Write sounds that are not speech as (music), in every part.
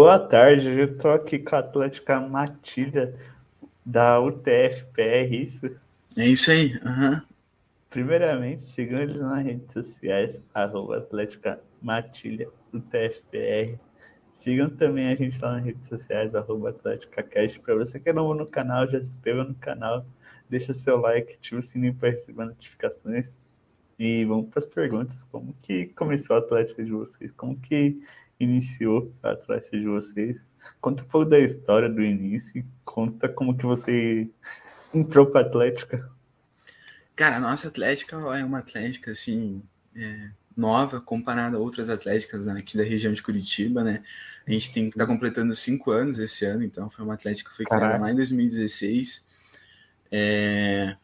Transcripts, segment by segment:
Boa tarde, eu tô aqui com a Atlética Matilha da UTFPR, isso? É isso aí. Uhum. Primeiramente, sigam eles nas redes sociais, arroba Atlética Matilha UTFPR. Sigam também a gente lá nas redes sociais, arroba AtléticaCast. Para você que é novo no canal, já se inscreva no canal, deixa seu like, ativa o sininho para receber notificações. E vamos para as perguntas. Como que começou a Atlética de vocês? Como que iniciou a Atlética de vocês? Conta um pouco da história do início. Conta como que você entrou para a Atlética. Cara, a nossa Atlética é uma Atlética, assim, é, nova comparada a outras atléticas aqui da região de Curitiba, né? A gente tem tá completando cinco anos esse ano, então foi uma atlética que foi criada lá em 2016. É,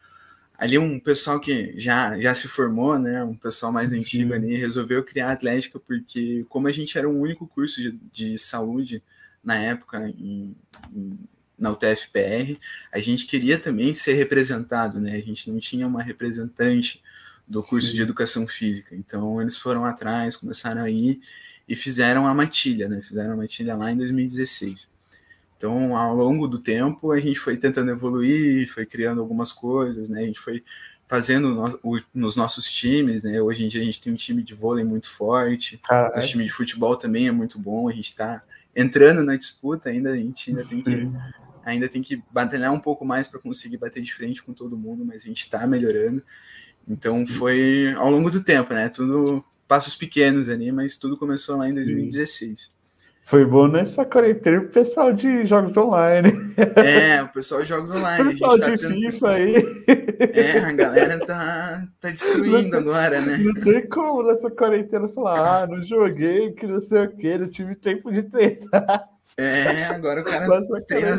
ali um pessoal que já, já se formou, né? Um pessoal mais Sim. antigo ali resolveu criar a atlética porque como a gente era o único curso de, de saúde na época em, em, na UTFPR, a gente queria também ser representado, né? A gente não tinha uma representante do curso Sim. de educação física. Então eles foram atrás, começaram a ir e fizeram a matilha, né? Fizeram a matilha lá em 2016. Então, ao longo do tempo, a gente foi tentando evoluir, foi criando algumas coisas, né? A gente foi fazendo no, o, nos nossos times, né? Hoje em dia a gente tem um time de vôlei muito forte, o time de futebol também é muito bom, a gente está entrando na disputa ainda, a gente ainda Sim. tem que ainda tem que batalhar um pouco mais para conseguir bater de frente com todo mundo, mas a gente está melhorando. Então Sim. foi ao longo do tempo, né? Tudo passos pequenos ali, mas tudo começou lá em 2016. Foi bom nessa quarentena o pessoal de jogos online. É, o pessoal de jogos online. O pessoal tá de tendo... FIFA aí. É, a galera tá, tá destruindo não, agora, né? Não tem como nessa quarentena falar, ah, não joguei, que não sei o que, não tive tempo de treinar. É, agora o cara treina,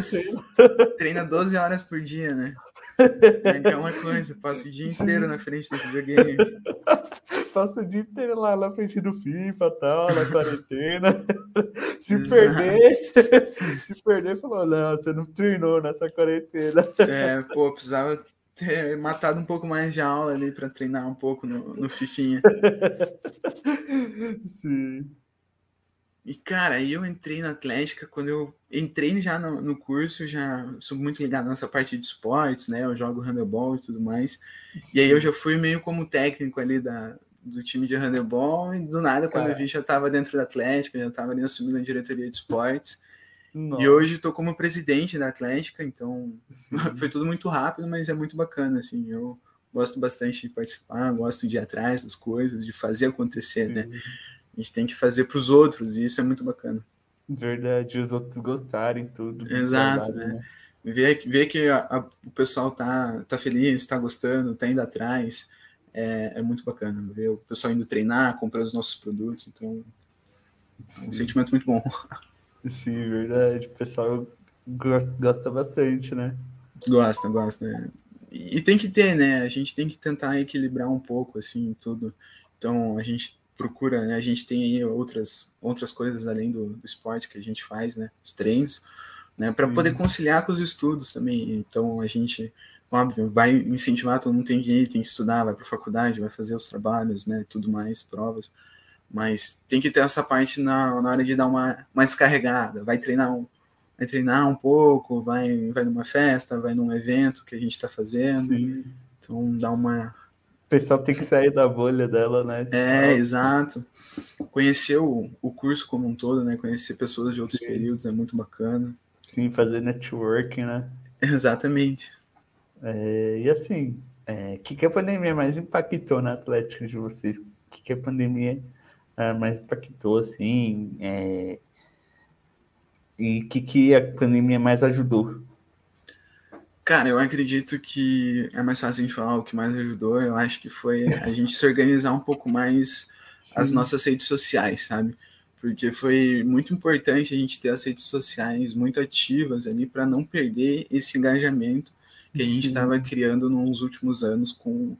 treina 12 horas por dia, né? É uma coisa, passa o dia inteiro na frente do videogame. (laughs) Passa o dia inteiro lá na frente do FIFA tal, na (laughs) quarentena. Se Exato. perder, (laughs) se perder, falou, não, você não treinou nessa quarentena. É, pô, precisava ter matado um pouco mais de aula ali para treinar um pouco no, no Fifinha. Sim. E, cara, aí eu entrei na Atlética, quando eu entrei já no, no, curso, já sou muito ligado nessa parte de esportes, né? Eu jogo handebol e tudo mais. Sim. E aí eu já fui meio como técnico ali da, do time de handebol, e do nada, quando cara. eu vi, já estava dentro da Atlética, já estava ali assumindo a diretoria de esportes. Nossa. E hoje estou como presidente da Atlética, então (laughs) Sim. foi tudo muito rápido, mas é muito bacana, assim. Eu gosto bastante de participar, gosto de ir atrás das coisas, de fazer acontecer, né? Sim. né? A gente tem que fazer para os outros, e isso é muito bacana. Verdade, os outros gostarem tudo. Exato, trabalho, né? né? Ver, ver que a, a, o pessoal tá, tá feliz, está gostando, tá indo atrás, é, é, muito bacana. Ver o pessoal indo treinar, comprar os nossos produtos, então é um sentimento muito bom. Sim, verdade. O pessoal gosta, gosta bastante, né? Gosta, gosta. E, e tem que ter, né? A gente tem que tentar equilibrar um pouco, assim, tudo. Então, a gente procura, né? A gente tem aí outras, outras coisas além do, do esporte que a gente faz, né? Os treinos, né? Para poder conciliar com os estudos também. Então a gente, óbvio, vai incentivar, todo mundo tem que ir, tem que estudar, vai para a faculdade, vai fazer os trabalhos, né? Tudo mais, provas. Mas tem que ter essa parte na, na hora de dar uma, uma descarregada. Vai treinar um, vai treinar um pouco, vai, vai numa festa, vai num evento que a gente está fazendo. Sim. Então dá uma o pessoal tem que sair da bolha dela, né? É, exato. Conhecer o, o curso como um todo, né? Conhecer pessoas de outros Sim. períodos é muito bacana. Sim, fazer networking, né? (laughs) Exatamente. É, e assim, o é, que, que a pandemia mais impactou na Atlética de vocês? O que, que a pandemia é, mais impactou, assim? É, e o que, que a pandemia mais ajudou? Cara, eu acredito que é mais fácil a gente falar o que mais ajudou. Eu acho que foi a gente se organizar um pouco mais Sim. as nossas redes sociais, sabe? Porque foi muito importante a gente ter as redes sociais muito ativas ali para não perder esse engajamento que a gente estava criando nos últimos anos com,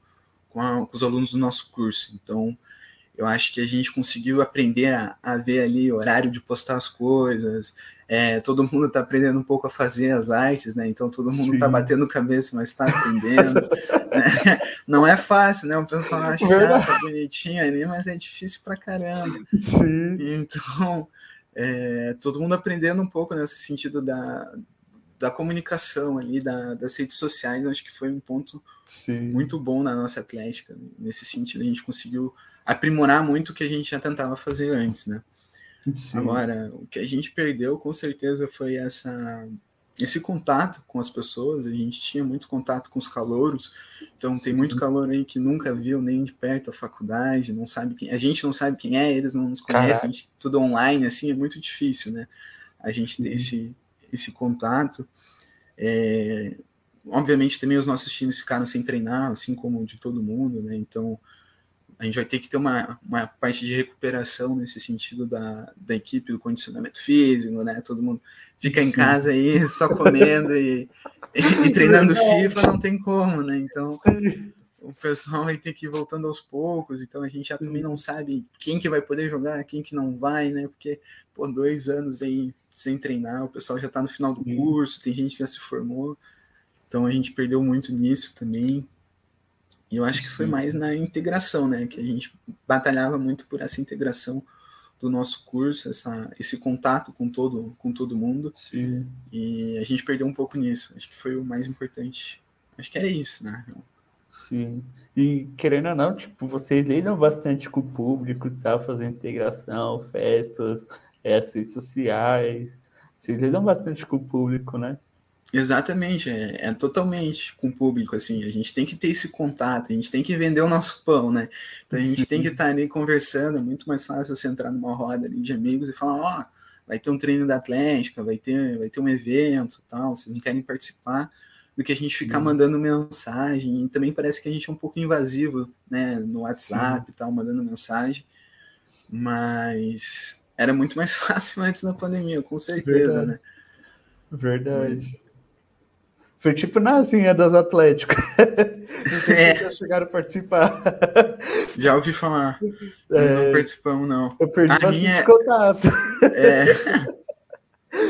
com, a, com, os alunos do nosso curso. Então, eu acho que a gente conseguiu aprender a, a ver ali o horário de postar as coisas, é, todo mundo está aprendendo um pouco a fazer as artes, né? Então todo mundo está batendo cabeça, mas está aprendendo. né? (laughs) Não é fácil, né? O pessoal acha que ah, tá bonitinho ali, mas é difícil pra caramba. Sim. Então é, todo mundo aprendendo um pouco nesse sentido da, da comunicação ali, da, das redes sociais, acho que foi um ponto Sim. muito bom na nossa atlética. Nesse sentido, a gente conseguiu aprimorar muito o que a gente já tentava fazer antes, né? Sim. Agora, o que a gente perdeu, com certeza, foi essa esse contato com as pessoas, a gente tinha muito contato com os calouros, então Sim. tem muito calor aí que nunca viu nem de perto a faculdade, não sabe quem, a gente não sabe quem é, eles não nos conhecem, Caraca. a gente tudo online, assim, é muito difícil, né? A gente Sim. ter esse, esse contato. É, obviamente também os nossos times ficaram sem treinar, assim como de todo mundo, né? Então a gente vai ter que ter uma, uma parte de recuperação nesse sentido da, da equipe, do condicionamento físico, né? Todo mundo fica em casa aí só comendo e, e, e (laughs) treinando FIFA, não tem como, né? Então o pessoal vai ter que ir voltando aos poucos, então a gente já também não sabe quem que vai poder jogar, quem que não vai, né? Porque, por dois anos aí sem treinar, o pessoal já está no final do curso, tem gente que já se formou, então a gente perdeu muito nisso também. E eu acho que foi mais na integração, né? Que a gente batalhava muito por essa integração do nosso curso, essa, esse contato com todo, com todo mundo. Sim. E a gente perdeu um pouco nisso. Acho que foi o mais importante. Acho que era isso, né? Sim. E querendo ou não, tipo, vocês lidam bastante com o público, tá? Fazendo integração, festas, redes sociais. Vocês lidam bastante com o público, né? Exatamente, é, é, totalmente com o público, assim, a gente tem que ter esse contato, a gente tem que vender o nosso pão, né? Então a gente tem que estar ali conversando, é muito mais fácil você entrar numa roda ali de amigos e falar, ó, oh, vai ter um treino da Atlética, vai ter, vai ter um evento tal, vocês não querem participar, do que a gente ficar Sim. mandando mensagem, e também parece que a gente é um pouco invasivo, né, no WhatsApp Sim. e tal, mandando mensagem, mas era muito mais (laughs) fácil antes da pandemia, com certeza, Verdade. né? Verdade. Foi tipo nazinha das Atléticas. (laughs) é. já chegaram a participar. (laughs) Já ouvi falar. É, não participamos, não. Eu perdi a minha... contato. É. (laughs)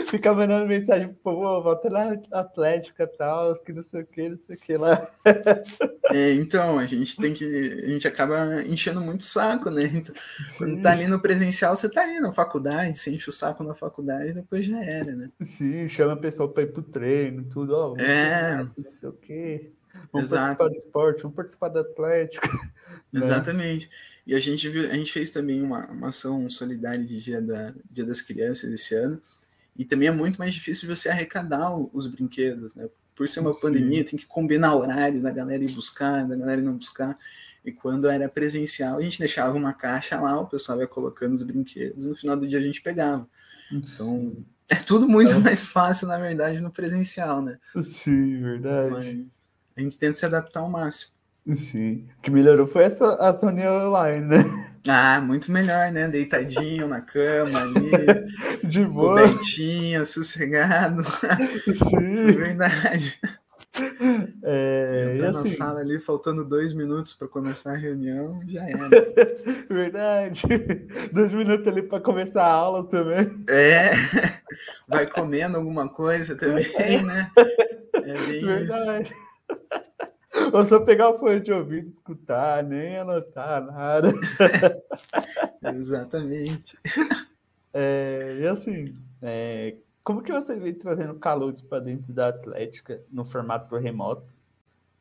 Fica mandando mensagem pro povo, volta lá Atlética e tal, que não sei o que, não sei o que lá. (laughs) É, então, a gente tem que. A gente acaba enchendo muito o saco, né? Então, quando tá ali no presencial, você tá ali na faculdade, você enche o saco na faculdade, depois já era, né? Sim, chama a pessoa pra ir pro treino, tudo, ó. É. Não sei o que. Vamos Exato. participar do esporte, vamos participar da Atlética. (laughs) Né? Exatamente. E a gente, viu, a gente fez também uma, uma ação solidária de dia, da, dia das Crianças esse ano e também é muito mais difícil você arrecadar os brinquedos, né? Por ser uma Sim. pandemia, tem que combinar horário da galera ir buscar, da galera não buscar. E quando era presencial, a gente deixava uma caixa lá, o pessoal ia colocando os brinquedos, e no final do dia a gente pegava. Então, é tudo muito então... mais fácil, na verdade, no presencial, né? Sim, verdade. Mas a gente tenta se adaptar ao máximo. Sim. O que melhorou foi essa a Sony online, né? Ah, muito melhor, né? Deitadinho na cama ali. (laughs) De boa. Cobertinha, sossegado. Sim. (laughs) é verdade. É, Entrar assim, na sala ali, faltando dois minutos para começar a reunião, já era. (laughs) Verdade. Dois minutos ali para começar a aula também. É. Vai comendo alguma coisa também, né? É bem Verdade. isso. Ou só pegar o fone de ouvido, escutar, nem anotar nada. (laughs) Exatamente. É, e assim, é, como que vocês vêm trazendo calores para dentro da Atlética no formato remoto?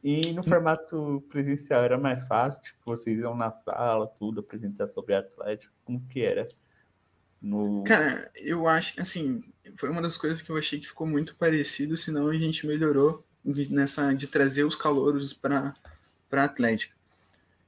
E no formato presencial era mais fácil? Tipo, vocês iam na sala, tudo, apresentar sobre a Atlética? Como que era? No... Cara, eu acho, assim, foi uma das coisas que eu achei que ficou muito parecido, senão a gente melhorou de, nessa de trazer os calouros para a Atlética.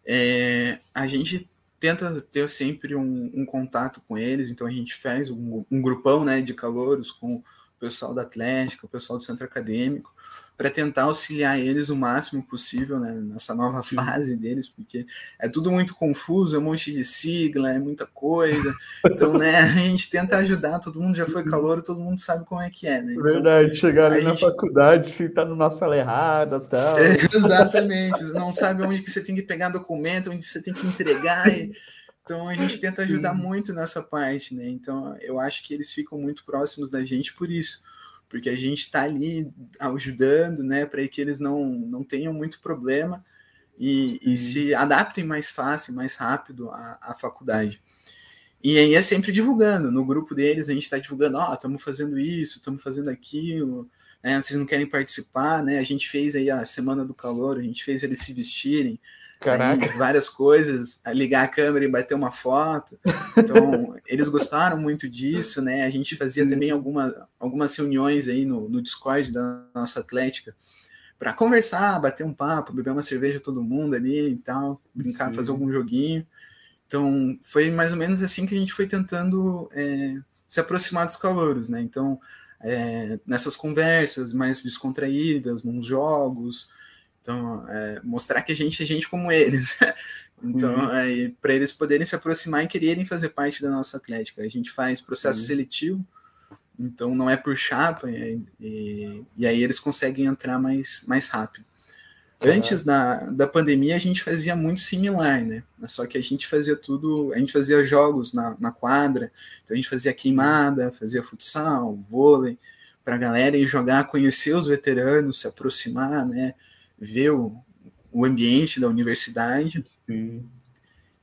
É, a gente tenta ter sempre um, um, contato com eles, então a gente faz um, um grupão né, de calouros com o pessoal da Atlética, o pessoal do centro acadêmico, para tentar auxiliar eles o máximo possível né, nessa nova fase deles, porque é tudo muito confuso, é um monte de sigla, é muita coisa. Então, né, a gente tenta ajudar, todo mundo já foi calor, todo mundo sabe como é que é, né? Então, Verdade, chegar ali na gente... faculdade, se tá numa sala errada tal. É, exatamente, não sabe onde que você tem que pegar documento, onde você tem que entregar. E... Então a gente tenta ajudar Sim. muito nessa parte, né? Então eu acho que eles ficam muito próximos da gente por isso porque a gente está ali ajudando, né, para que eles não, não tenham muito problema e, e, se adaptem mais fácil, mais rápido à, à faculdade. E aí é sempre divulgando. No grupo deles a gente está divulgando, ó, oh, estamos fazendo isso, estamos fazendo aquilo, né? Vocês não querem participar, né? A gente fez aí a Semana do Calor, a gente fez eles se vestirem. Caraca. Aí, várias coisas, ligar a câmera e bater uma foto. Então, (laughs) eles gostaram muito disso, né? A gente fazia Sim. também alguma, algumas reuniões aí no, no Discord da nossa Atlética para conversar, bater um papo, beber uma cerveja todo mundo ali e tal, brincar, Sim. fazer algum joguinho. Então, foi mais ou menos assim que a gente foi tentando é, se aproximar dos calouros, né? Então, é, nessas conversas mais descontraídas, nos jogos, então, é, mostrar que a gente é gente como eles. (laughs) então, é, para eles poderem se aproximar e quererem fazer parte da nossa atlética. A gente faz processo seletivo, então não é por chapa, e, e, e aí eles conseguem entrar mais, mais rápido. Antes da, da pandemia, a gente fazia muito similar, né? Só que a gente fazia tudo, a gente fazia jogos na, na quadra, então a gente fazia queimada, fazia futsal, vôlei, para a galera ir jogar, conhecer os veteranos, se aproximar, né? Ver o, o ambiente da universidade. Sim.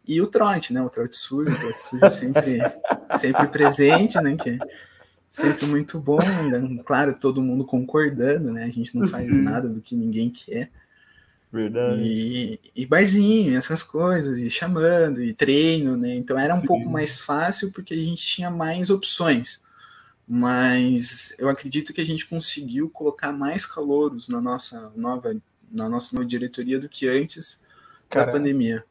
E o trote, né? O trote sujo, o trote sujo sempre, (laughs) sempre presente, né? Que é sempre muito bom, né? claro, todo mundo concordando, né? A gente não faz Sim. nada do que ninguém quer. Verdade. E, e, barzinho, essas coisas, e chamando, e treino, né? Então era um Sim. pouco mais fácil porque a gente tinha mais opções. Mas eu acredito que a gente conseguiu colocar mais calouros na nossa nova, na nossa nova diretoria do que antes Cara, da pandemia.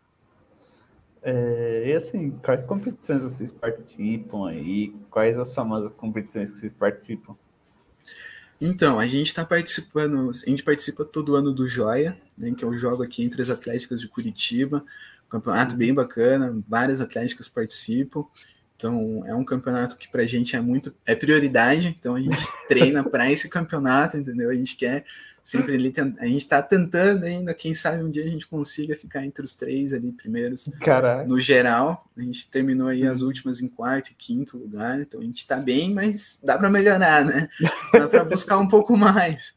É, e assim, quais competições vocês participam aí? Quais as famosas competições que vocês participam? Então, a gente está participando, a gente participa todo ano do Joia, né, que é o jogo aqui entre as Atléticas de Curitiba, um campeonato Sim. bem bacana, várias atléticas participam. Então, é um campeonato que para a gente é muito é prioridade, então a gente (laughs) treina para esse campeonato, entendeu? A gente quer sempre ali, a gente está tentando ainda, quem sabe um dia a gente consiga ficar entre os três ali primeiros. Caraca. No geral, a gente terminou aí as últimas em quarto e quinto lugar, então a gente está bem, mas dá para melhorar, né? Dá para buscar um pouco mais.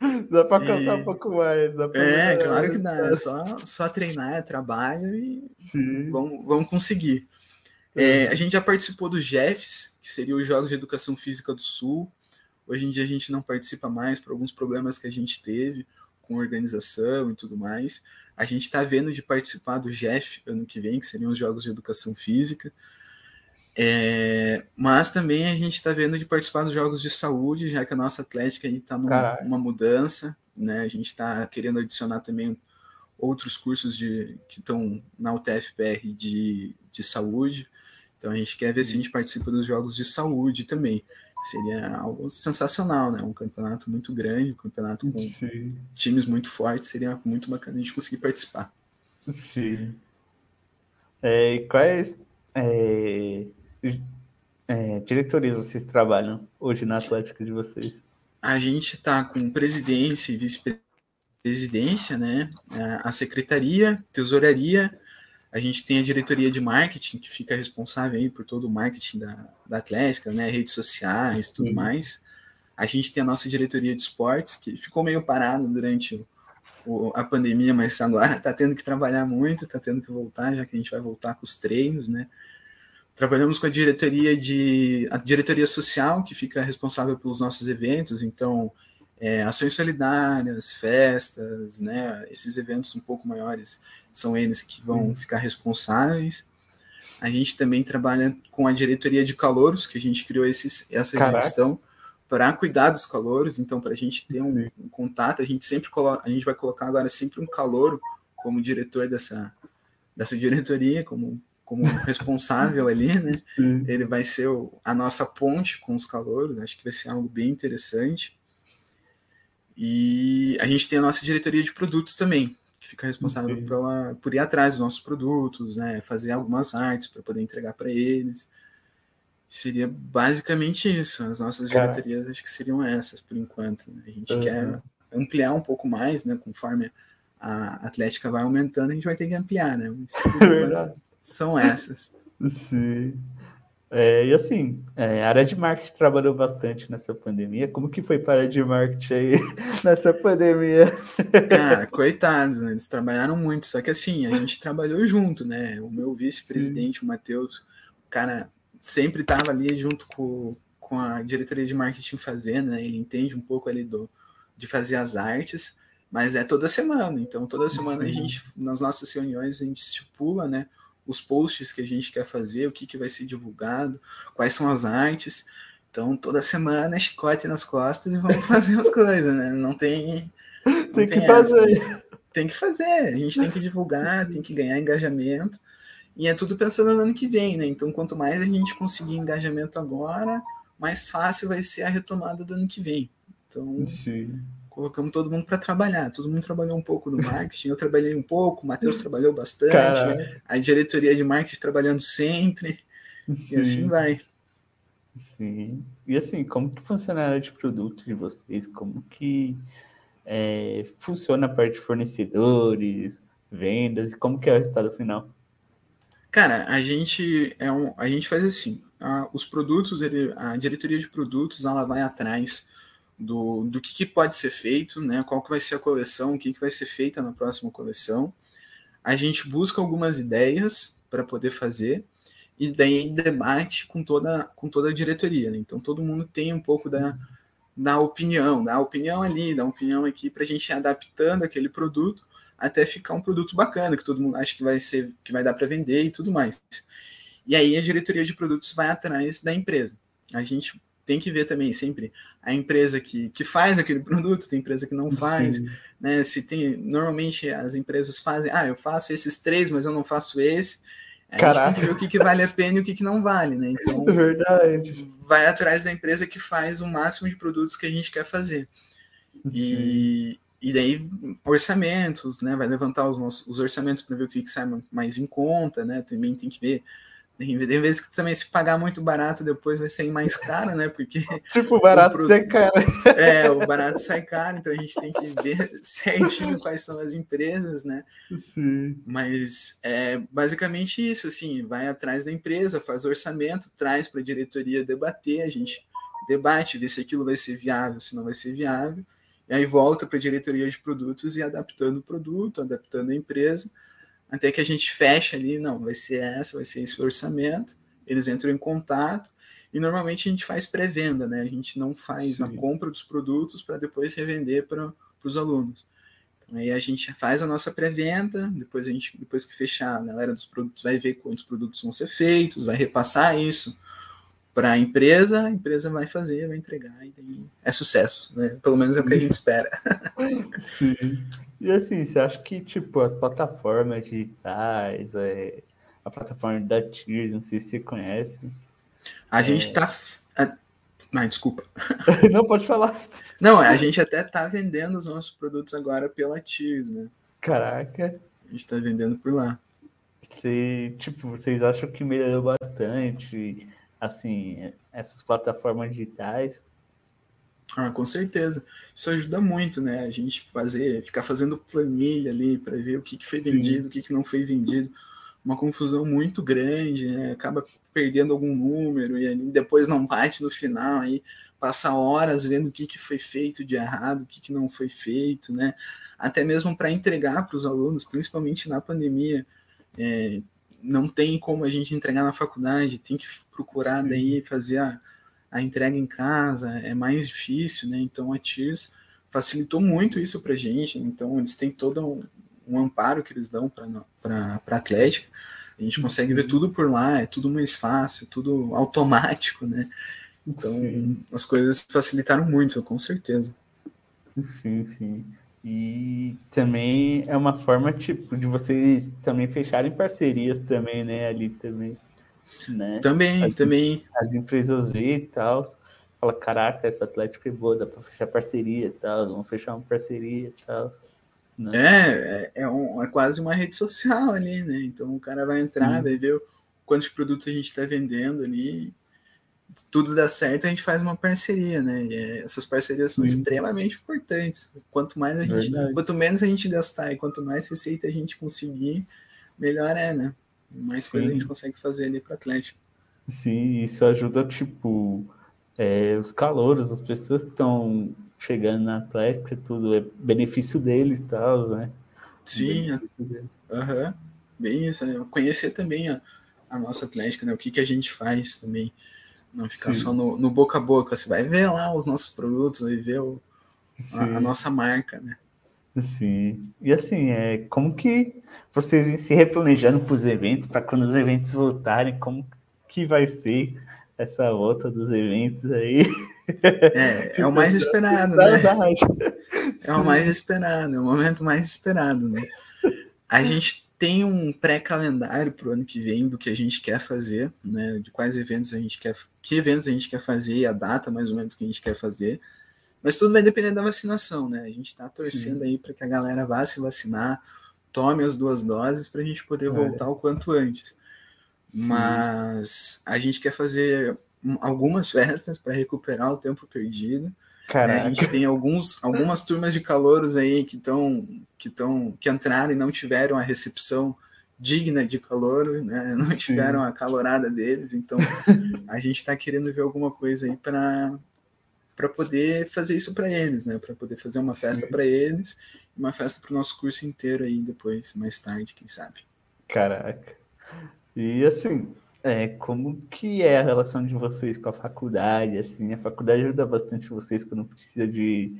(laughs) Dá para alcançar e... um pouco mais. é, claro que dá. É só, só treinar, é trabalho e Sim. Vamos, vamos conseguir. É, a gente já participou do Jeffs, que seria os Jogos de Educação Física do Sul. Hoje em dia a gente não participa mais por alguns problemas que a gente teve com organização e tudo mais. A gente está vendo de participar do GEF ano que vem, que seriam os Jogos de Educação Física. É, mas também a gente está vendo de participar dos Jogos de Saúde, já que a nossa Atlética está numa uma mudança, né? A gente está querendo adicionar também outros cursos de, que estão na UTFPR de, de saúde. Então a gente quer ver se a gente participa dos Jogos de Saúde também seria algo sensacional, né? Um campeonato muito grande, um campeonato com Sim. times muito fortes, seria muito bacana a gente conseguir participar. Sim. É, e quais é, é, diretorias vocês trabalham hoje na Atlética de vocês? A gente está com presidência e vice-presidência, né? A secretaria, tesouraria, a gente tem a diretoria de marketing, que fica responsável aí por todo o marketing da, da Atlética, né, redes sociais e tudo uhum. mais. A gente tem a nossa diretoria de esportes, que ficou meio parado durante o, a pandemia, mas agora está tendo que trabalhar muito, está tendo que voltar, já que a gente vai voltar com os treinos, né? Trabalhamos com a diretoria de a diretoria social, que fica responsável pelos nossos eventos, então é, ações solidárias, festas, né? Esses eventos um pouco maiores são eles que vão ficar responsáveis. A gente também trabalha com a diretoria de calouros, que a gente criou esses, essa Caraca. gestão para cuidar dos calouros. Então, para a gente ter um, um, contato, a gente sempre coloca, a gente vai colocar agora sempre um calouro como diretor dessa, dessa diretoria, como, como (laughs) responsável ali, né? Sim. Ele vai ser o, a nossa ponte com os calouros. Acho que vai ser algo bem interessante. E a gente tem a nossa diretoria de produtos também, fica responsável pela, por ir atrás dos nossos produtos, né, fazer algumas artes para poder entregar para eles. Seria basicamente isso. As nossas diretorias acho que seriam essas por enquanto. Né? A gente uhum. quer ampliar um pouco mais, né, conforme a Atlética vai aumentando, a gente vai ter que ampliar, né? Mas, (laughs) é são essas. Sim. É, e assim, é, a área de marketing trabalhou bastante nessa pandemia. Como que foi para a área de marketing aí (laughs) nessa pandemia? Cara, coitados, né? eles trabalharam muito, só que assim, a gente trabalhou junto, né? O meu vice-presidente, o Matheus, cara sempre estava ali junto com, com a diretoria de marketing fazendo, né? Ele entende um pouco ali do, de fazer as artes, mas é toda semana. Então, toda semana Sim. a gente, nas nossas reuniões, a gente estipula, né? Os posts que a gente quer fazer, o que, que vai ser divulgado, quais são as artes. Então, toda semana é chicote nas costas e vamos (laughs) fazer as coisas, né? Não tem. Não tem, tem que fazer. Essa, tem que fazer. A gente tem que divulgar, tem que ganhar engajamento. E é tudo pensando no ano que vem, né? Então, quanto mais a gente conseguir engajamento agora, mais fácil vai ser a retomada do ano que vem. Então, Sim. Colocamos todo mundo para trabalhar. Todo mundo trabalhou um pouco no (laughs) marketing, eu trabalhei um pouco, o Matheus trabalhou bastante, a diretoria de marketing trabalhando sempre, Sim. e assim vai. Sim. E assim, como que funciona a área de produto de vocês? Como que é, funciona a parte de fornecedores, vendas, e como que é o resultado final? Cara, a gente é um, a gente faz assim, a, os produtos, ele, a diretoria de produtos, ela vai atrás do, do que, que, pode ser feito, né? Qual que vai ser a coleção, o que, que vai ser feita na próxima coleção. A gente busca algumas ideias para poder fazer e daí debate com toda, com toda a diretoria. Né? Então todo mundo tem um pouco da, da opinião, da opinião ali, da opinião aqui, para a gente ir adaptando aquele produto até ficar um produto bacana, que todo mundo acha que vai ser, que vai dar para vender e tudo mais. E aí a diretoria de produtos vai atrás da empresa. A gente tem que ver também sempre a empresa que, que faz aquele produto, tem empresa que não faz, Sim. né? Se tem, normalmente as empresas fazem, ah, eu faço esses três, mas eu não faço esse. A Caraca. gente tem que ver o que, que vale a pena e o que, que não vale, né? (laughs) Então, é verdade. vai atrás da empresa que faz o máximo de produtos que a gente quer fazer. E, e daí, orçamentos, né? Vai levantar os, nossos, os orçamentos para ver o que, que sai mais em conta, né? Também tem que ver. Tem vezes que também se pagar muito barato depois vai sair mais caro, né? Porque. (laughs) Tipo, o barato sai caro. (laughs) É, o barato sai caro, então a gente tem que ver (laughs) certinho quais são as empresas, né? Sim. Mas é basicamente isso, assim, vai atrás da empresa, faz orçamento, traz para a diretoria debater, a gente debate, vê se aquilo vai ser viável, se não vai ser viável e aí volta para a diretoria de produtos e adaptando o produto, adaptando a empresa, até que a gente fecha ali, não, vai ser essa, vai ser esse orçamento, eles entram em contato, e normalmente a gente faz pré-venda, né? A gente não faz Sim. a compra dos produtos para depois revender para os alunos. Então, aí a gente faz a nossa pré-venda, depois a gente, depois que fechar, a galera dos produtos vai ver quantos produtos vão ser feitos, vai repassar isso para a empresa, a empresa vai fazer, vai entregar e é sucesso, né? Pelo menos é o que a gente espera. Sim. E assim, você acha que tipo as plataformas digitais, é, a plataforma da Tears, não sei se você conhece. A é... gente está Mas desculpa. (laughs) Não pode falar. Não, a gente até tá vendendo os nossos produtos agora pela Tears, né? Caraca. A gente está vendendo por lá. Você, tipo, vocês acham que melhorou bastante? assim, essas plataformas digitais. Ah, com certeza. Isso ajuda muito, né? A gente fazer, ficar fazendo planilha ali para ver o que, que foi Sim. vendido, o que, que não foi vendido. Uma confusão muito grande, né? Acaba perdendo algum número e depois não bate no final, aí passa horas vendo o que, que foi feito de errado, o que, que não foi feito, né? Até mesmo para entregar para os alunos, principalmente na pandemia. É, não tem como a gente entregar na faculdade, tem que procurar Sim. daí fazer a, a entrega em casa, é mais difícil, né? Então a TIRS facilitou muito isso para a gente, então eles têm todo um, um amparo que eles dão para a Atlética, a gente consegue ver tudo por lá, é tudo mais fácil, tudo automático, né? Então sim. as coisas facilitaram muito, com certeza. Sim, sim. E também é uma forma, tipo, de vocês também fecharem parcerias também, né, ali também. Né? Também, as, também. As empresas vê e tal, fala, caraca, essa Atlético é boa, dá para fechar parceria e tal, vamos fechar uma parceria e tal. Né? É, é, é, um, é, quase uma rede social ali, né? Então o cara vai entrar, Sim. vai ver quantos produtos a gente está vendendo ali tudo dá certo, a gente faz uma parceria, né? E é, essas parcerias são Sim. extremamente importantes. Quanto mais a gente, quanto menos a gente gastar e quanto mais receita a gente conseguir, melhor é, né? Mais Sim. coisa a gente consegue fazer ali para Atlético. Sim, isso ajuda, tipo, é, os calouros, as pessoas que estão chegando na Atlético, tudo é benefício deles e tal, né? Sim, aham. Bem isso, né? Conhecer também a a nossa Atlética, né? O que, que a gente faz também. Não ficar Sim. só no, no, boca a boca. Você vai ver lá os nossos produtos, vai ver o, a, a, nossa marca, né? Sim. E assim, é, como que vocês vêm se replanejando para os eventos, para quando os eventos voltarem, como que vai ser essa volta dos eventos aí? É, é o mais esperado, né? É o mais esperado, é o momento mais esperado, né? A gente tem um pré-calendário para o ano que vem do que a gente quer fazer, né? De quais eventos a gente quer, que eventos a gente quer fazer, a data mais ou menos que a gente quer fazer. Mas tudo vai depender da vacinação, né? A gente está torcendo Sim. aí para que a galera vá se vacinar, tome as duas doses para a gente poder é. voltar o quanto antes. Sim. Mas a gente quer fazer algumas festas para recuperar o tempo perdido. Caraca. A gente tem alguns, algumas turmas de calouros aí que estão que estão que entraram e não tiveram a recepção digna de calor, né? Não Sim. tiveram a calorada deles, então (laughs) a gente está querendo ver alguma coisa aí para para poder fazer isso para eles, né? Para poder fazer uma festa para eles, uma festa para o nosso curso inteiro aí depois, mais tarde, quem sabe. Caraca. E assim, é, como que é a relação de vocês com a faculdade? Assim, a faculdade ajuda bastante vocês quando precisa de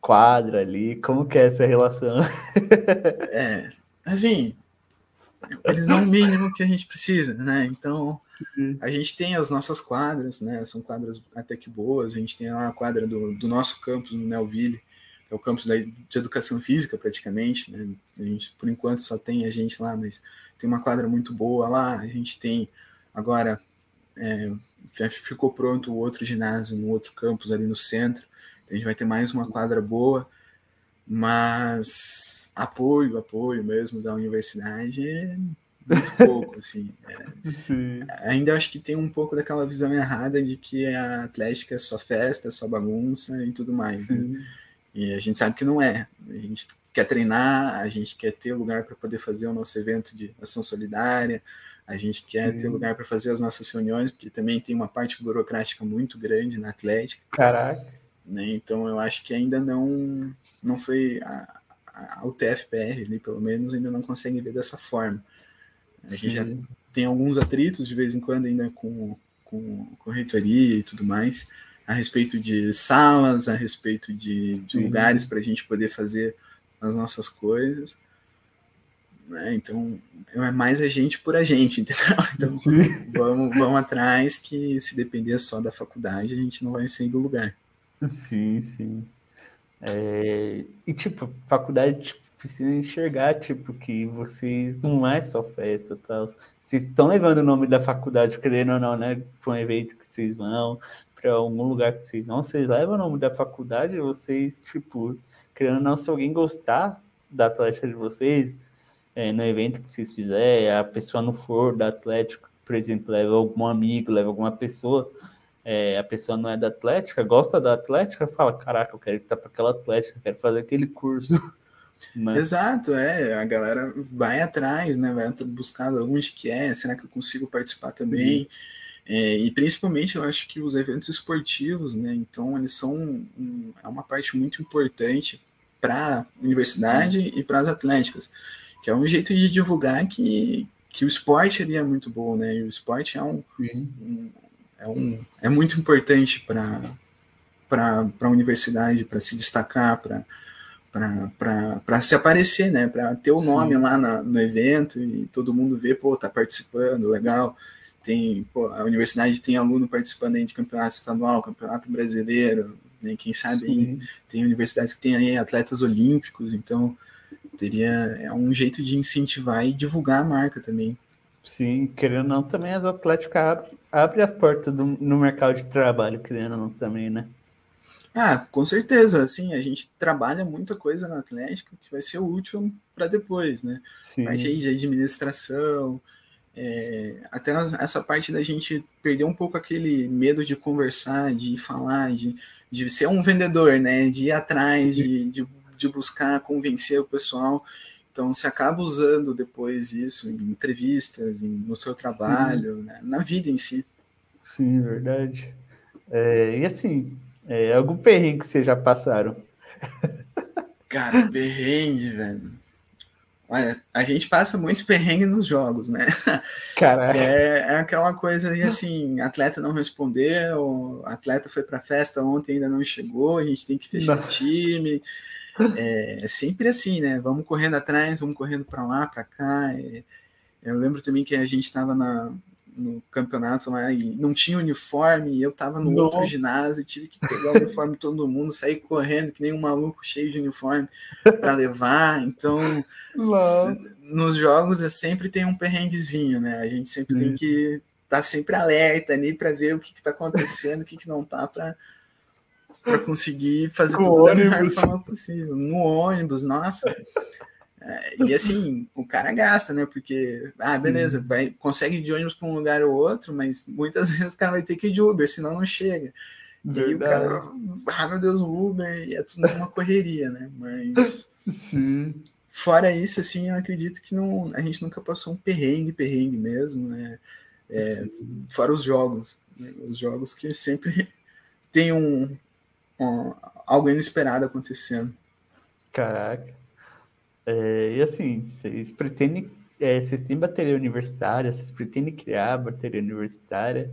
quadra ali. Como que é essa relação? (laughs) É, assim, eles dão o mínimo que a gente precisa, né? Então, a gente tem as nossas quadras, né? São quadras até que boas. A gente tem lá a quadra do, do nosso campus, no Nelville, que é o campus da, de educação física, praticamente, né? A gente, por enquanto, só tem a gente lá, mas tem uma quadra muito boa lá. A gente tem agora, é, ficou pronto o outro ginásio no outro campus ali no centro. Então, a gente vai ter mais uma quadra boa mas apoio, apoio mesmo da universidade é muito pouco, assim. É, ainda acho que tem um pouco daquela visão errada de que a Atlética é só festa, só bagunça e tudo mais. Né? E a gente sabe que não é. A gente quer treinar, a gente quer ter lugar para poder fazer o nosso evento de ação solidária, a gente quer Sim. ter lugar para fazer as nossas reuniões, porque também tem uma parte burocrática muito grande na Atlética. Caraca. Né? Então eu acho que ainda não, não foi a, a, o TFPR ali, pelo menos, ainda não consegue ver dessa forma. A Sim. gente já tem alguns atritos de vez em quando ainda com, com, com reitoria e tudo mais, a respeito de salas, a respeito de, de lugares para a gente poder fazer as nossas coisas. Né? Então, é mais a gente por a gente, (laughs) entendeu? Então, vamos, vamos atrás, que se depender só da faculdade, a gente não vai sair do lugar. Sim, sim. É, e, tipo, faculdade tipo, precisa enxergar, tipo, que vocês não é só festa, tal. Vocês estão levando o nome da faculdade, querendo ou não, né? Para um evento que vocês vão, para algum lugar que vocês vão, vocês levam o nome da faculdade, vocês, tipo, querendo ou não, se alguém gostar da Atlética de vocês, é, no evento que vocês fizerem, a pessoa não for da Atlético, por exemplo, leva algum amigo, leva alguma pessoa, é, a pessoa não é da Atlética, gosta da Atlética, fala, caraca, eu quero estar para aquela Atlética, quero fazer aquele curso. (laughs) Mas... Exato, é, a galera vai atrás, né, vai buscar onde que é, será que eu consigo participar também? É, e principalmente eu acho que os eventos esportivos, né, então eles são um, é uma parte muito importante para a universidade Sim. e para as atléticas, que é um jeito de divulgar que, que o esporte ali é muito bom, né, e o esporte é um, um é, um, é muito importante para a universidade, para se destacar, para se aparecer, né? Para ter o nome Sim. lá na, no evento e todo mundo ver, pô, tá participando, legal. Tem, pô, a universidade tem aluno participando aí de campeonato estadual, campeonato brasileiro, né? quem sabe aí, tem universidades que tem aí atletas olímpicos, então teria é um jeito de incentivar e divulgar a marca também. Sim, querendo ou não, também as atléticas abre as portas do, no mercado de trabalho, querendo ou não, também, né? Ah, com certeza, assim, a gente trabalha muita coisa na Atlética que vai ser útil para depois, né? Sim. Parte aí de administração, é, até essa parte da gente perder um pouco aquele medo de conversar, de falar, de, de ser um vendedor, né? De ir atrás, de, de, de buscar convencer o pessoal. Então, você acaba usando depois isso em entrevistas, no seu trabalho, né? na vida em si. Sim, verdade. É, e assim, é, algum perrengue que vocês já passaram? (laughs) Cara, perrengue, velho. Olha, a gente passa muito perrengue nos jogos, né? (laughs) Cara, é, é, aquela coisa de assim, atleta não respondeu, atleta foi para festa ontem ainda não chegou, a gente tem que fechar o time. É, é, sempre assim, né? Vamos correndo atrás, vamos correndo para lá, para cá. É, eu lembro também que a gente estava no campeonato lá e não tinha uniforme, e eu tava no Nossa. outro ginásio, tive que pegar o uniforme de todo mundo, sair correndo que nem um maluco cheio de uniforme para (laughs) levar. Então, nos jogos é sempre tem um perrenguezinho, né? A gente sempre Sim. tem que estar tá sempre alerta ali para ver o que está acontecendo, o que, que não tá para para conseguir fazer tudo ônibus. da melhor forma possível. No ônibus, nossa. É, e assim, o cara gasta, né? Porque, ah, beleza, vai, consegue ir de ônibus para um lugar ou outro, mas muitas (laughs) vezes o cara vai ter que ir de Uber, senão não chega. Verdade. E o cara, ah, meu Deus, o Uber, e é tudo uma correria, né? Mas. (laughs) Sim. Fora isso, assim, eu acredito que não, a gente nunca passou um perrengue, perrengue mesmo, né? É, fora os jogos. Né? Os jogos que sempre (laughs) tem um, um algo inesperado acontecendo. Caraca. É, e assim, vocês pretendem. É, vocês têm bateria universitária? Vocês pretendem criar bateria universitária?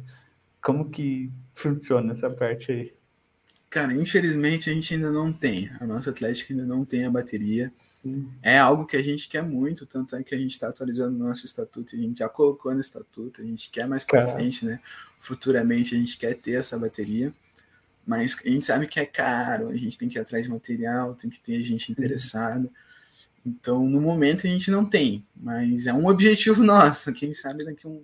Como que funciona essa parte aí? Cara, infelizmente a gente ainda não tem. A nossa Atlética ainda não tem a bateria. Sim. É algo que a gente quer muito, tanto é que a gente está atualizando o nosso estatuto, a gente já colocou no estatuto, a gente quer mais para frente, né? Futuramente a gente quer ter essa bateria, mas a gente sabe que é caro, a gente tem que ir atrás de material, tem que ter gente interessada. Sim. Então, no momento a gente não tem, mas é um objetivo (laughs) nosso. Quem sabe daqui a um,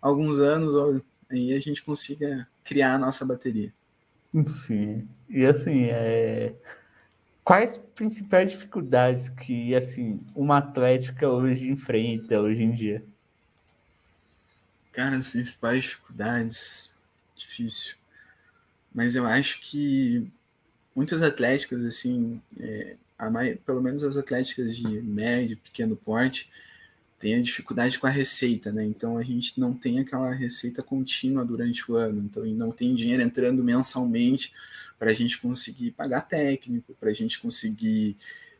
alguns anos aí a gente consiga criar a nossa bateria. Sim. E assim, é... quais principais dificuldades que assim uma atlética hoje enfrenta hoje em dia? Cara, as principais dificuldades, difícil. Mas eu acho que muitas atléticas assim é, a pelo menos as atléticas de médio, pequeno porte, têm a dificuldade com a receita, né? Então a gente não tem aquela receita contínua durante o ano, então não tem dinheiro entrando mensalmente para a gente conseguir pagar técnico, para a gente conseguir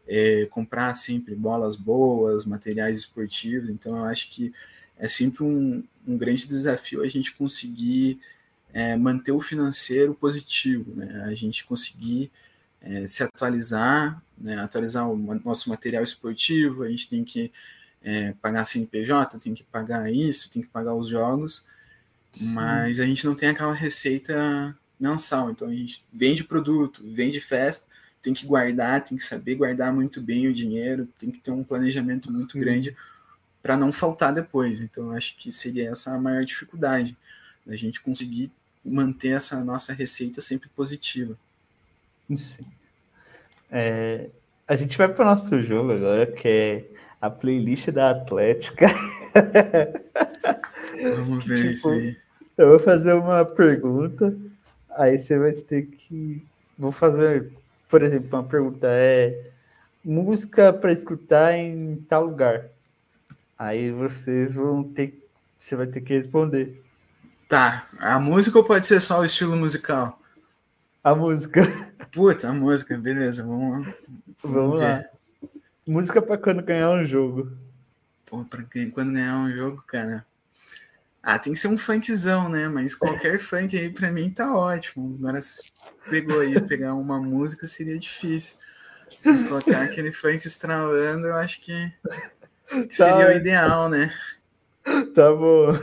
é, comprar sempre bolas boas, materiais esportivos. Então eu acho que é sempre um, um grande desafio a gente conseguir é, manter o financeiro positivo, né? A gente conseguir é, se atualizar, né, atualizar o nosso material esportivo, a gente tem que é, pagar CNPJ, tem que pagar isso, tem que pagar os jogos, Sim. mas a gente não tem aquela receita mensal, então a gente vende produto, vende festa, tem que guardar, tem que saber guardar muito bem o dinheiro, tem que ter um planejamento muito Sim. grande para não faltar depois. Então acho que seria essa a maior dificuldade, a gente conseguir manter essa nossa receita sempre positiva. Sim. É, a gente vai para o nosso jogo agora, que é a playlist da Atlética. (laughs) Vamos ver tipo, aí. Eu vou fazer uma pergunta, aí você vai ter que. Vou fazer, por exemplo, uma pergunta é música para escutar em tal lugar. Aí vocês vão ter. Você vai ter que responder. Tá. A música ou pode ser só o estilo musical? A música. (laughs) Putz, a música, beleza, vamos lá. Vamos, vamos lá. Música para quando ganhar um jogo. Pô, pra quando ganhar um jogo, cara. Ah, tem que ser um funkzão, né? Mas qualquer (laughs) funk aí pra mim tá ótimo. Agora se pegou aí pegar uma música seria difícil. Mas colocar aquele funk estralando, eu acho que, que tá. seria o ideal, né? Tá bom.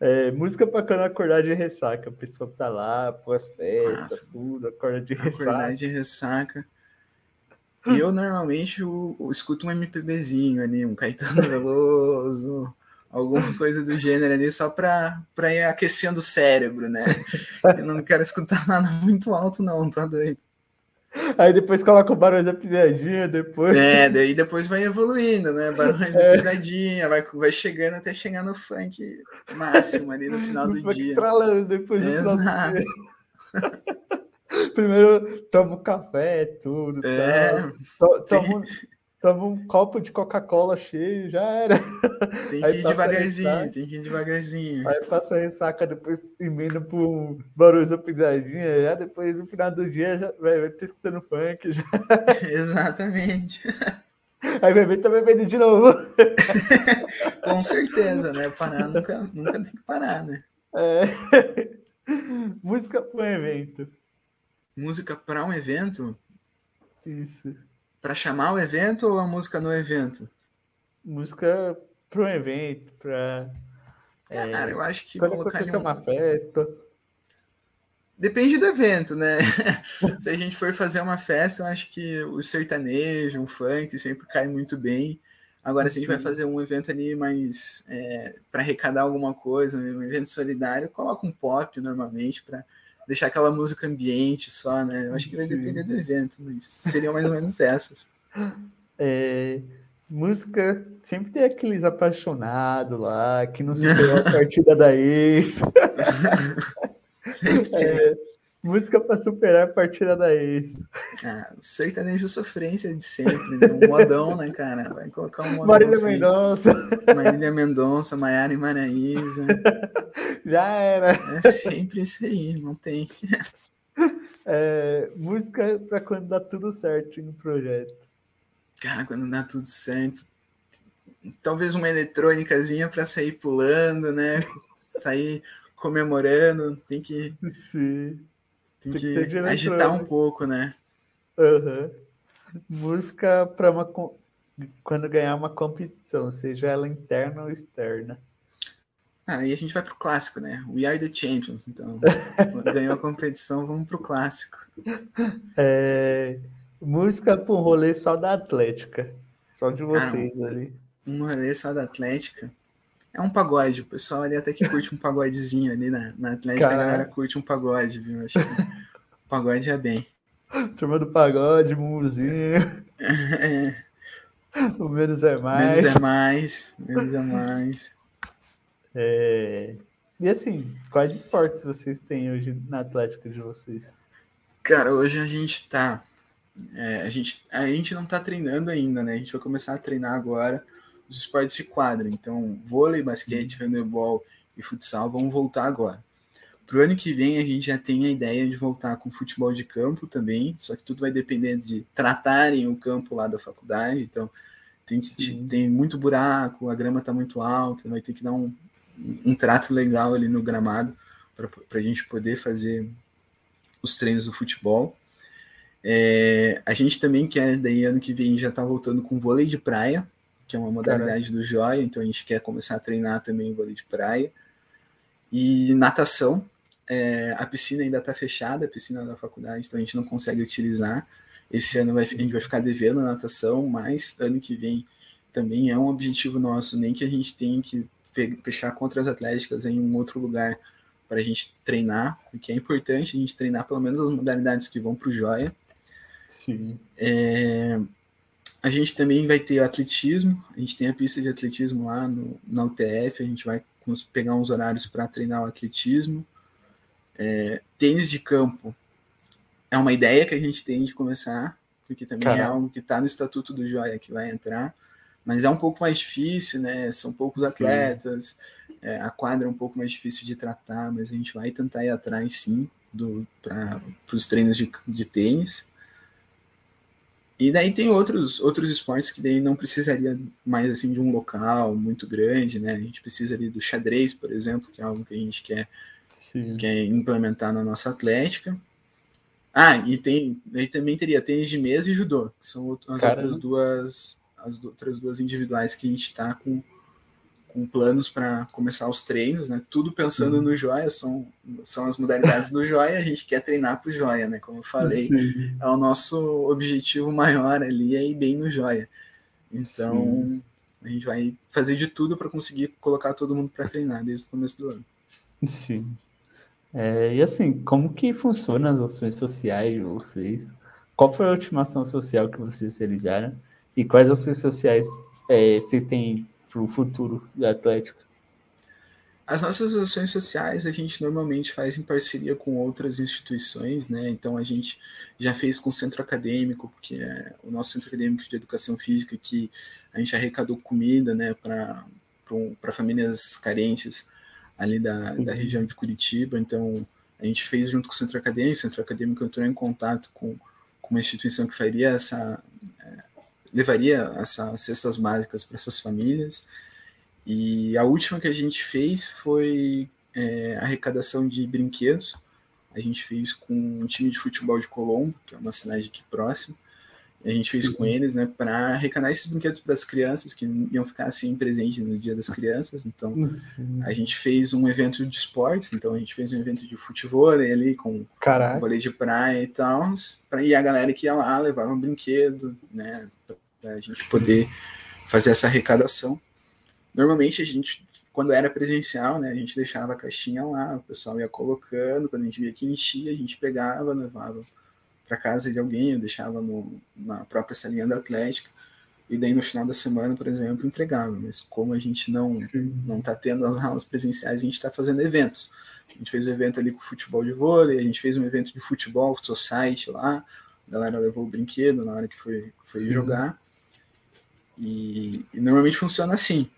É, música pra quando acordar de ressaca. A pessoa tá lá, pós festas, Nossa, tudo, acorda de ressaca. Acordar de ressaca. E eu normalmente eu, eu escuto um MPBzinho ali, um Caetano (laughs) Veloso, alguma coisa do gênero ali, só pra, pra ir aquecendo o cérebro, né? Eu não quero escutar nada muito alto, não, tá doido. Aí depois coloca o Barões da Pisadinha, depois. É, daí depois vai evoluindo, né? Barões é. da Pisadinha, vai, vai chegando até chegar no funk máximo ali no final do dia. Estralando depois do Exato. (laughs) Primeiro toma um café, tudo. É. Toma, toma um copo de Coca-Cola cheio, já era. Tem que ir devagarzinho, tem que ir devagarzinho. Aí passa a ressaca, depois emenda pro barulho da pisadinha, já depois no final do dia já vai, vai ter escutando funk. Já. (laughs) Exatamente. (laughs) Aí bebê tá bebendo de novo. (laughs) Com certeza, né? Parar nunca, nunca tem que parar, né? É. Música para um evento. Música para um evento? Isso. Para chamar o evento ou a música no evento? Música para um evento, para. Cara, é, eu acho que. Acontecer um... uma festa. Depende do evento, né? (laughs) Se a gente for fazer uma festa, eu acho que o sertanejo, o funk sempre cai muito bem. Agora, se a gente vai fazer um evento ali mais é, para arrecadar alguma coisa, um evento solidário, coloca um pop normalmente para deixar aquela música ambiente só, né? Eu acho que vai depender do evento, mas seriam mais ou menos (laughs) essas. É, música sempre tem aqueles apaixonados lá que não superou a (laughs) partida da ex. Sempre é, música para superar a partida da ex. Ah, sertanejo sofrência de sempre, né? Um modão, né, cara? Vai colocar um modão. Marília assim. Mendonça. Marília Mendonça, Maiara e Maraísa. (laughs) Já era. É sempre isso aí, não tem. É, música para quando dá tudo certo no projeto. Cara, quando dá tudo certo. Talvez uma eletrônicazinha para sair pulando, né? Sair comemorando, tem que, Sim. Que, que agitar um pouco, né? Uhum. Música para uma quando ganhar uma competição, seja ela interna ou externa. Ah, e a gente vai pro clássico, né? We are the champions. Então, (laughs) ganhou a competição, vamos pro clássico. É... Música para um rolê só da Atlética. Só de vocês Cara, ali. Um rolê só da Atlética. É um pagode, o pessoal ali até que curte um pagodezinho ali na, na Atlética, Caralho. a galera curte um pagode, viu? Acho que pagode é bem. Turma do pagode, mumuzinho. É. (laughs) O menos é mais. Menos é mais, menos é mais. É... E assim, quais esportes vocês têm hoje na Atlética de vocês? Cara, hoje a gente tá. É, a, gente, a gente não tá treinando ainda, né? A gente vai começar a treinar agora os esportes de quadra. Então, vôlei, basquete, handebol e futsal vão voltar agora. Para o ano que vem, a gente já tem a ideia de voltar com futebol de campo também, só que tudo vai depender de tratarem o campo lá da faculdade. Então, tem, que, tem muito buraco, a grama está muito alta, vai ter que dar um, um trato legal ali no gramado para a gente poder fazer os treinos do futebol. É, a gente também quer, daí ano que vem, já está voltando com vôlei de praia, que é uma modalidade Caramba. do Joia, então a gente quer começar a treinar também vôlei de praia. E natação, é, a piscina ainda está fechada, a piscina da faculdade, então a gente não consegue utilizar. Esse ano vai, a gente vai ficar devendo a natação, mas ano que vem também é um objetivo nosso, nem que a gente tenha que fechar contra as atléticas em um outro lugar para a gente treinar, porque é importante a gente treinar pelo menos as modalidades que vão para o Joia. Sim. É, a gente também vai ter atletismo, a gente tem a pista de atletismo lá no, na UTF, a gente vai pegar uns horários para treinar o atletismo. É, tênis de campo é uma ideia que a gente tem de começar, porque também é Caramba. é algo que está no estatuto do Joia que vai entrar, mas é um pouco mais difícil, né? São poucos sim. atletas, é, a quadra é um pouco mais difícil de tratar, mas a gente vai tentar ir atrás sim para os treinos de, de tênis. E daí tem outros, outros esportes que daí não precisaria mais assim de um local muito grande, né? A gente precisa ali do xadrez, por exemplo, que é algo que a gente quer, quer implementar na nossa atlética. Ah, e tem, daí também teria tênis de mesa e judô, que são as Caramba. outras duas as outras duas individuais que a gente está com com planos para começar os treinos, né? Tudo pensando Sim. no joia, são, são as modalidades do joia, a gente quer treinar para o joia, né? Como eu falei, Sim. é o nosso objetivo maior ali, é ir bem no joia. Então, Sim. a gente vai fazer de tudo para conseguir colocar todo mundo para treinar desde o começo do ano. Sim. É, e assim, como que funcionam as ações sociais de vocês? Qual foi a última ação social que vocês realizaram? E quais ações sociais é, vocês têm para o futuro da Atlético? As nossas ações sociais a gente normalmente faz em parceria com outras instituições, né? Então a gente já fez com o centro acadêmico, porque é o nosso centro acadêmico de educação física que a gente arrecadou comida, né, para famílias carentes ali da, da região de Curitiba. Então a gente fez junto com o centro acadêmico, o centro acadêmico entrou em contato com, com uma instituição que faria essa levaria essas cestas básicas para essas famílias. E a última que a gente fez foi é, arrecadação de brinquedos. A gente fez com um time de futebol de Colombo, que é uma cidade aqui próxima. A gente Sim. fez com eles, né, para arrecadar esses brinquedos para as crianças que iam ficar assim presentes no Dia das Crianças. Então, Sim. a gente fez um evento de esportes. Então, a gente fez um evento de futebol ali com Caraca. vôlei de praia e tal. E a galera que ia lá levava um brinquedo, né, para a gente poder fazer essa arrecadação. Normalmente a gente, quando era presencial, né, a gente deixava a caixinha lá, o pessoal ia colocando, quando a gente via que enchia, a gente pegava, levava para casa de alguém, eu deixava no, na própria salinha da Atlética, e daí no final da semana, por exemplo, entregava. Mas como a gente não não está tendo as aulas presenciais, a gente está fazendo eventos. A gente fez um evento ali com futebol de vôlei, a gente fez um evento de futebol, society lá, a galera levou o brinquedo na hora que foi, foi jogar. E, e, normalmente funciona assim.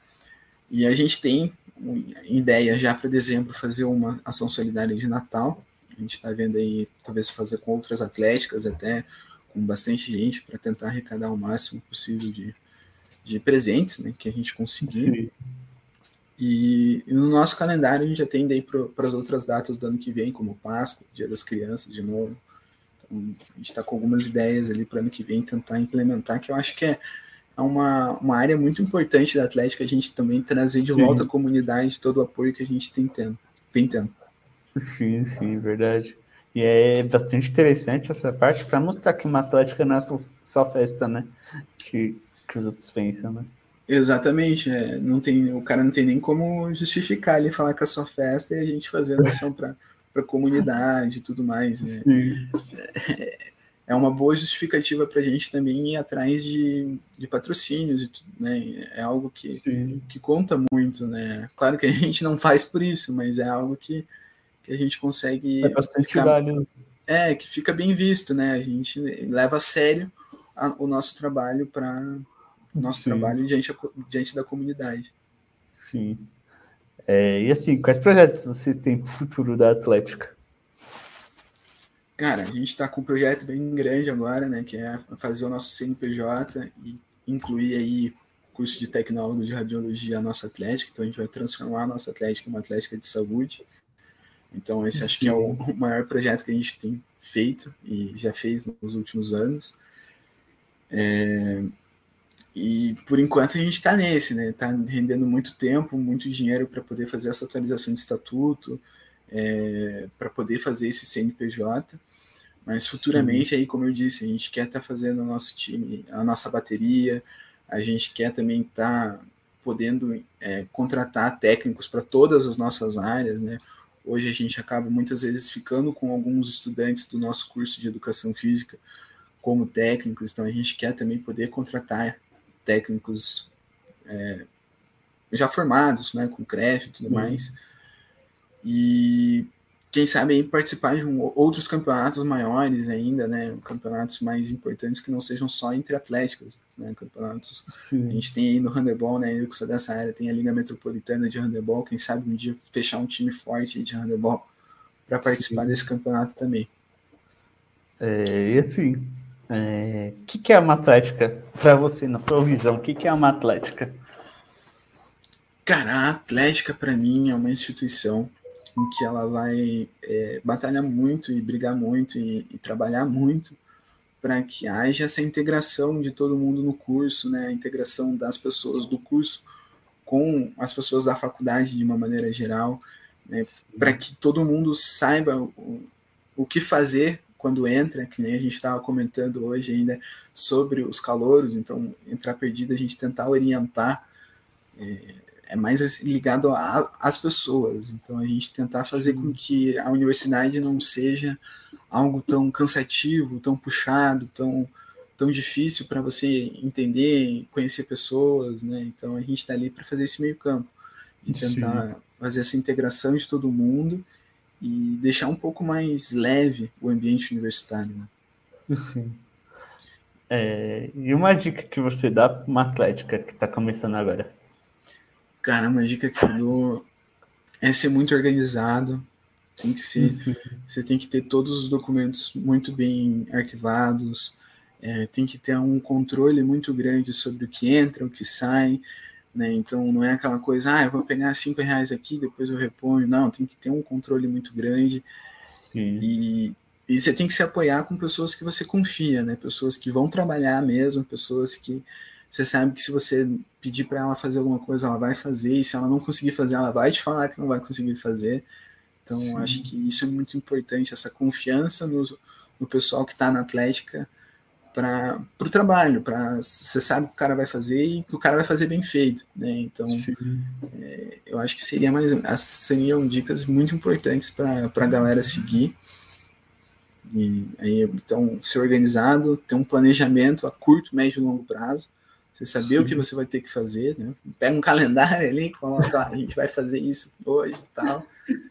E a gente tem ideia já para dezembro fazer uma ação solidária de Natal. A gente está vendo aí, talvez fazer com outras atléticas, até com bastante gente, para tentar arrecadar o máximo possível de, de presentes né, que a gente conseguir. E, e, no nosso calendário a gente já tem daí para as outras datas do ano que vem, como Páscoa, Dia das Crianças de novo. Então, a gente está com algumas ideias ali para ano que vem tentar implementar, que eu acho que é, é uma, uma área muito importante da Atlética, a gente também trazer de sim. volta a comunidade todo o apoio que a gente tem tendo, vem tendo. Sim, sim, verdade. E é bastante interessante essa parte para mostrar que uma Atlética não é só festa, né? Que, que os outros pensam, né? Exatamente, é, não tem, o cara não tem nem como justificar ali falar que é só festa e a gente fazer ação para a comunidade e tudo mais. Né? Sim. É, é uma boa justificativa para a gente também ir atrás de, de patrocínios, né? É algo que, que conta muito, né? Claro que a gente não faz por isso, mas é algo que, que a gente consegue. É bastante ficar, válido. É, que fica bem visto, né? A gente leva a sério a, o nosso trabalho para nosso Sim. trabalho diante, diante da comunidade. Sim. É, e assim, quais projetos vocês têm para o futuro da Atlética? Cara, a gente está com um projeto bem grande agora, né? Que é fazer o nosso CNPJ e incluir aí curso de tecnólogo de radiologia a nossa atlética. Então a gente vai transformar a nossa atlética em uma atlética de saúde. Então esse Sim. acho que é o, o maior projeto que a gente tem feito e já fez nos últimos anos. É, e por enquanto a gente está nesse, né? Está rendendo muito tempo, muito dinheiro para poder fazer essa atualização de estatuto, é, para poder fazer esse CNPJ. Mas futuramente, Sim. aí, como eu disse, a gente quer estar tá fazendo o nosso time, a nossa bateria, a gente quer também estar tá podendo é, contratar técnicos para todas as nossas áreas, né? Hoje a gente acaba muitas vezes ficando com alguns estudantes do nosso curso de educação física como técnicos, então a gente quer também poder contratar técnicos é, já formados, né, com CREF e tudo uhum. mais, e quem sabe aí participar de um, outros campeonatos maiores ainda, né? Campeonatos mais importantes que não sejam só entre atléticos, né? Campeonatos. Sim. A gente tem aí no handebol, né? Eu que sou dessa área, tem a Liga Metropolitana de Handebol. Quem sabe um dia fechar um time forte de handebol para participar Sim. desse campeonato também. É, e assim, o é, que, que é uma atlética para você, na sua visão? O que, que é uma atlética? Cara, a Atlética para mim é uma instituição em que ela vai é, batalhar muito e brigar muito e, e trabalhar muito para que haja essa integração de todo mundo no curso, né? A integração das pessoas do curso com as pessoas da faculdade de uma maneira geral, né? para que todo mundo saiba o, o que fazer quando entra, que nem a gente estava comentando hoje ainda sobre os calouros, então entrar perdido a gente tentar orientar é, é mais ligado às pessoas. Então a gente tentar fazer com que a universidade não seja algo tão cansativo, tão puxado, tão tão difícil para você entender, conhecer pessoas, né? Então a gente está ali para fazer esse meio campo, de tentar Sim. fazer essa integração de todo mundo e deixar um pouco mais leve o ambiente universitário. Né? Sim. É, e uma dica que você dá para uma atlética que está começando agora? Cara, uma dica que eu dou é ser muito organizado. Tem que ser, você tem que ter todos os documentos muito bem arquivados. é, tem que ter um controle muito grande sobre o que entra, o que sai, né? Então não é aquela coisa, ah, eu vou pegar cinco reais aqui, depois eu reponho. Não, tem que ter um controle muito grande. E, e você tem que se apoiar com pessoas que você confia, né? Pessoas que vão trabalhar mesmo, pessoas que você sabe que se você pedir para ela fazer alguma coisa, ela vai fazer, e se ela não conseguir fazer, ela vai te falar que não vai conseguir fazer. Então, Sim. acho que isso é muito importante, essa confiança no, no pessoal que está na Atlética para o trabalho, para você sabe o que o cara vai fazer e que o cara vai fazer bem feito, né? Então, é, eu acho que seria mais, seriam dicas muito importantes para a galera seguir. E aí, então, ser organizado, ter um planejamento a curto, médio e longo prazo, você saber Sim. o que você vai ter que fazer, né? Pega um (laughs) calendário ali, coloca, a gente vai fazer isso hoje e tal.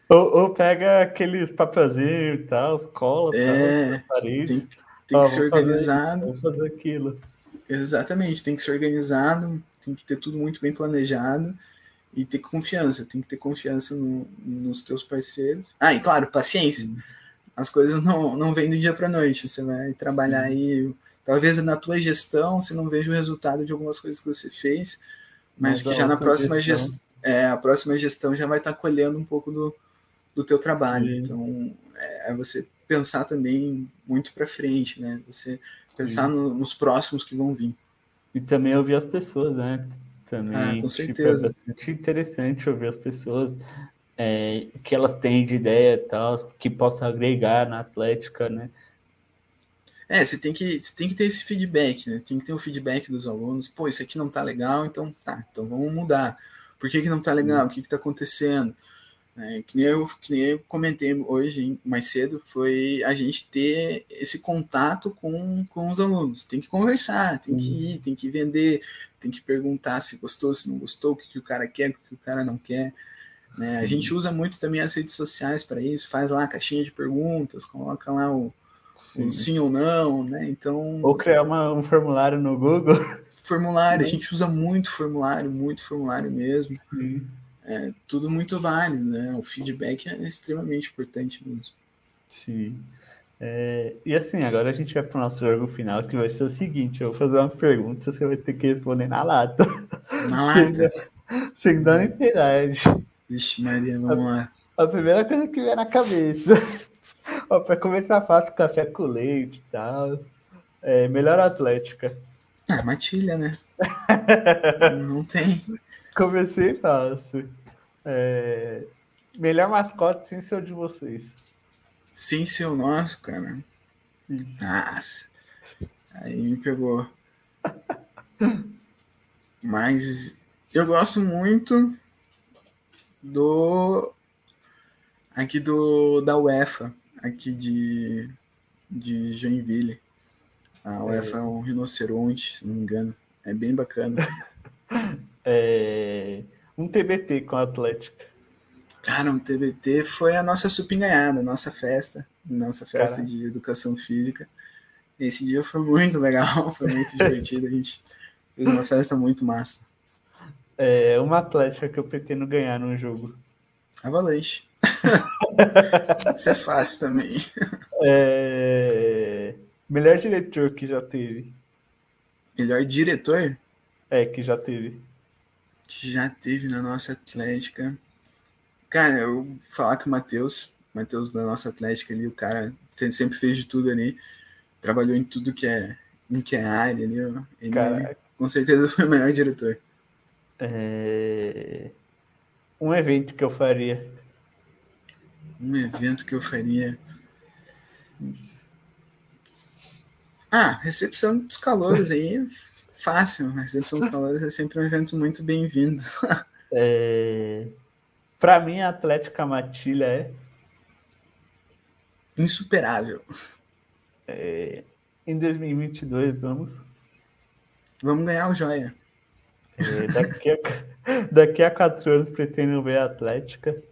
Ou, ou pega aqueles papelzinhos e tal, cola, é, na parede. Tem, tem ah, que ser organizado. Fazer, fazer aquilo. Exatamente, tem que ser organizado, tem que ter tudo muito bem planejado e ter confiança, tem que ter confiança no, nos teus parceiros. Ah, e claro, paciência. As coisas não, não vêm do dia para noite, você vai trabalhar Sim. aí, talvez na tua gestão você não veja o resultado de algumas coisas que você fez, mas, mas que já na próxima gestão, é, a próxima gestão já vai estar colhendo um pouco do, do teu trabalho. Sim. Então, é, é você pensar também muito para frente, né? Você pensar no, nos próximos que vão vir. E também ouvir as pessoas, né? Também, ah, com certeza. Tipo, é bastante interessante ouvir as pessoas, é, o que elas têm de ideia e tal, que possa agregar na Atlética, né? É, você tem que, você tem que ter esse feedback, né? Tem que ter o feedback dos alunos. Pô, isso aqui não tá legal, então tá, então vamos mudar. Por que, que não tá legal? O que, que tá acontecendo? É, que, nem eu, que nem eu comentei hoje, mais cedo, foi a gente ter esse contato com, com os alunos. Tem que conversar, tem que ir, tem que vender, tem que perguntar se gostou, se não gostou, o que, que o cara quer, o que o cara não quer. Né? A gente usa muito também as redes sociais para isso, faz lá a caixinha de perguntas, coloca lá o sim, sim ou não, né? Então. Ou criar uma, um formulário no Google. Formulário, a gente usa muito formulário, muito formulário mesmo. Sim é tudo muito válido, né? O feedback é extremamente importante mesmo. Sim. É, e assim, agora a gente vai para o nosso jogo final, que vai ser o seguinte: eu vou fazer uma pergunta, você vai ter que responder na lata. Na lata? (laughs) sem, sem dar piedade. Vixe, Maria, vamos a, lá. A primeira coisa que vem na cabeça. Para começar fácil, café com leite e tal. É, melhor atlética. Ah, matilha, né? (laughs) Não tem. Comecei fácil. É... Melhor mascote sem ser o de vocês. Sem ser o nosso, cara. Isso. Nossa. Aí me pegou. Mas eu gosto muito do aqui do da UEFA, aqui de, de Joinville. A UEFA é. é um rinoceronte, se não me engano. É bem bacana. (laughs) é, um TBT com a Atlética. Cara, um TBT foi a nossa supinganhada, nossa festa, nossa festa Caramba. de educação física. Esse dia foi muito legal, (laughs) foi muito divertido, a gente fez uma festa muito massa. É uma Atlética que eu pretendo ganhar num jogo. Avalanche. (laughs) Isso é fácil também. É... Melhor diretor que já teve. Melhor diretor? É, que já teve que já teve na nossa Atlética. Cara, eu falar que o Matheus, Matheus da nossa Atlética ali, o cara sempre fez de tudo ali, trabalhou em tudo que é, em que é área ali. Ele, Caraca. com certeza foi o melhor diretor. É... Um evento que eu faria. Um evento que eu faria. Isso. Ah, recepção dos calores aí Fácil, a recepção dos calores é sempre um evento muito bem-vindo. (laughs) é... Para mim, a Atlética Matilha é insuperável. É... Em 2022, vamos. Vamos ganhar o Joia. É, daqui, a, (laughs) daqui a quatro anos pretendo ver a Atlética.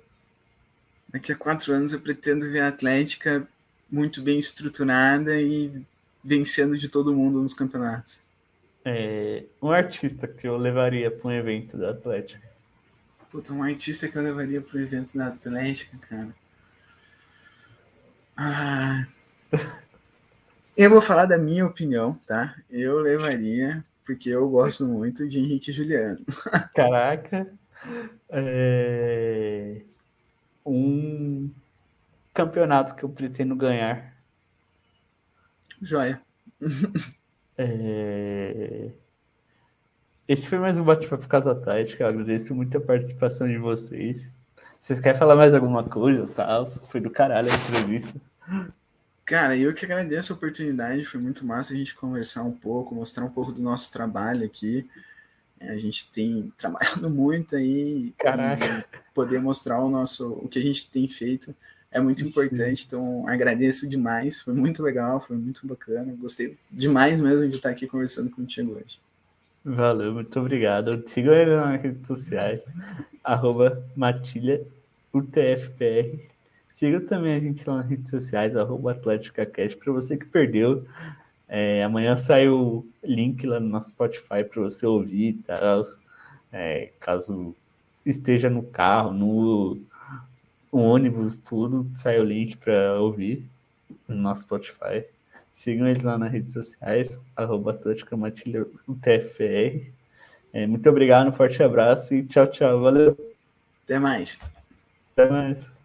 Daqui a quatro anos eu pretendo ver a Atlética muito bem estruturada e vencendo de todo mundo nos campeonatos. É, um artista que eu levaria para um evento da Atlética. Putz, um artista que eu levaria para o evento da Atlética, cara. Ah. (laughs) Eu vou falar da minha opinião, tá? Eu levaria, porque eu gosto muito de Henrique Juliano. Caraca. É... Um campeonato que eu pretendo ganhar. Joia. (laughs) É... Esse foi mais um bate-papo Casa Tática. Eu agradeço muito a participação de vocês. Vocês querem falar mais alguma coisa? Tal? Foi do caralho a entrevista. Cara, eu que agradeço a oportunidade, foi muito massa a gente conversar um pouco, mostrar um pouco do nosso trabalho aqui. A gente tem trabalhado (laughs) muito aí Caraca. Poder mostrar o nosso o que a gente tem feito é muito Sim. importante. Então agradeço demais, foi muito legal, foi muito bacana. Gostei demais mesmo de estar aqui conversando contigo hoje. Valeu, muito obrigado. Sigam ele nas redes sociais, arroba. Siga também a gente lá nas redes sociais, arroba AtléticaCast, para você que perdeu. É, amanhã sai o link lá no nosso Spotify para você ouvir, tá? É, caso esteja no carro, no, ônibus, tudo, sai o link para ouvir no nosso Spotify. Sigam eles lá nas redes sociais, arroba Atlética Matilha UTFR. É, muito obrigado, um forte abraço e tchau, tchau. Valeu. Até mais. Até mais.